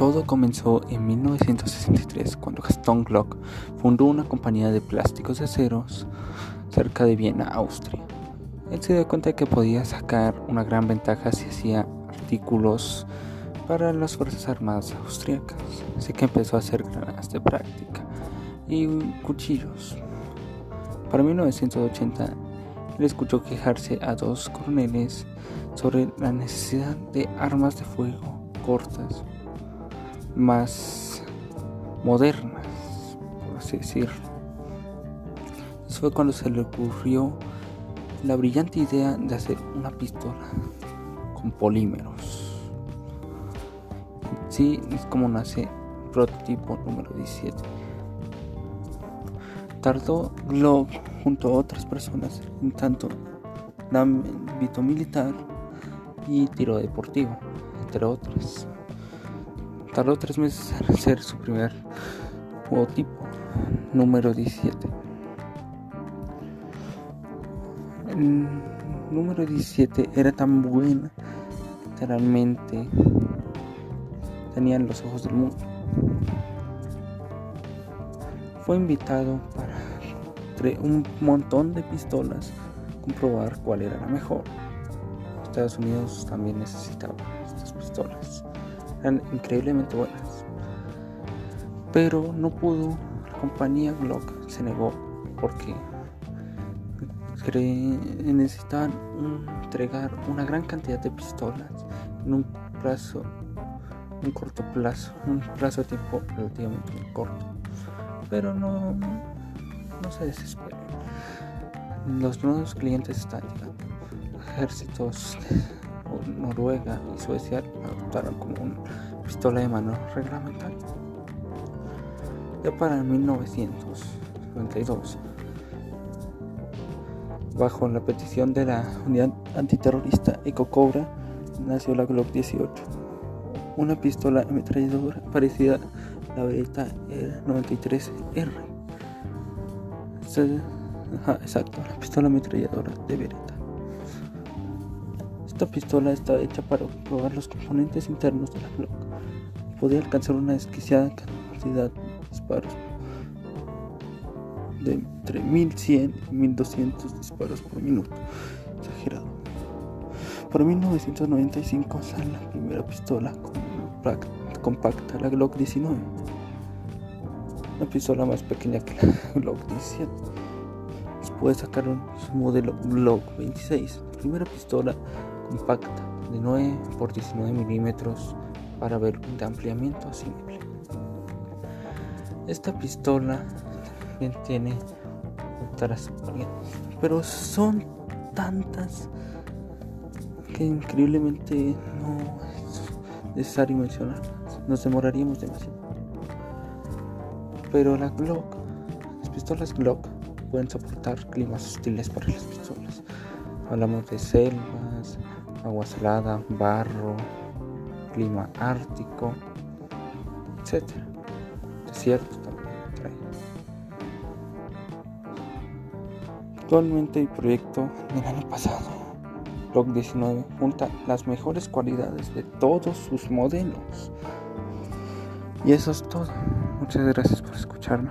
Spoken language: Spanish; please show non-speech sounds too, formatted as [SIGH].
Todo comenzó en 1963 cuando Gaston Glock fundó una compañía de plásticos de aceros cerca de Viena, Austria. Él se dio cuenta de que podía sacar una gran ventaja si hacía artículos para las Fuerzas Armadas austriacas, así que empezó a hacer granadas de práctica y cuchillos. Para 1980, él escuchó quejarse a dos coroneles sobre la necesidad de armas de fuego cortas, más modernas, por así decirlo. Eso fue cuando se le ocurrió la brillante idea de hacer una pistola con polímeros. Sí, es como nace prototipo número 17. Tardó Glock junto a otras personas en tanto ámbito militar y tiro deportivo, entre otras. Tardó tres meses en hacer su primer prototipo número 17. El número 17 era tan buena, literalmente tenían los ojos del mundo. Fue invitado para un montón de pistolas comprobar cuál era la mejor. Estados Unidos también necesitaba estas pistolas. Eran increíblemente buenas. Pero no pudo, la compañía Glock se negó porque necesitaban entregar una gran cantidad de pistolas en un plazo, un corto plazo, un plazo de tiempo relativamente corto. Pero no, no se desesperen. Los nuevos clientes están llegando. Ejércitos Noruega y Suecia adoptaron como una pistola de mano reglamentaria. Ya para 1992 Bajo la petición de la unidad antiterrorista EcoCobra nació la Glock 18, una pistola ametralladora parecida a la Beretta 93R. exacto, la pistola ametralladora de Beretta. Esta pistola estaba hecha para probar los componentes internos de la Glock y podía alcanzar una desquiciada cantidad de disparos de entre 1100 y 1200 disparos por minuto. Exagerado. Para 1995 sale la primera pistola compacta, la Glock 19. Una pistola más pequeña que la [LAUGHS] Glock 17. Después sacaron su modelo Glock 26, la primera pistola compacta de 9 por 19 milímetros para ver de ampliamiento simple. Esta pistola tiene otras pero son tantas que increíblemente no es necesario mencionar nos demoraríamos demasiado pero la Glock las pistolas Glock pueden soportar climas hostiles para las pistolas hablamos de selvas agua salada barro clima ártico etcétera desiertos Actualmente el proyecto del año pasado, Block 19, junta las mejores cualidades de todos sus modelos. Y eso es todo. Muchas gracias por escucharme.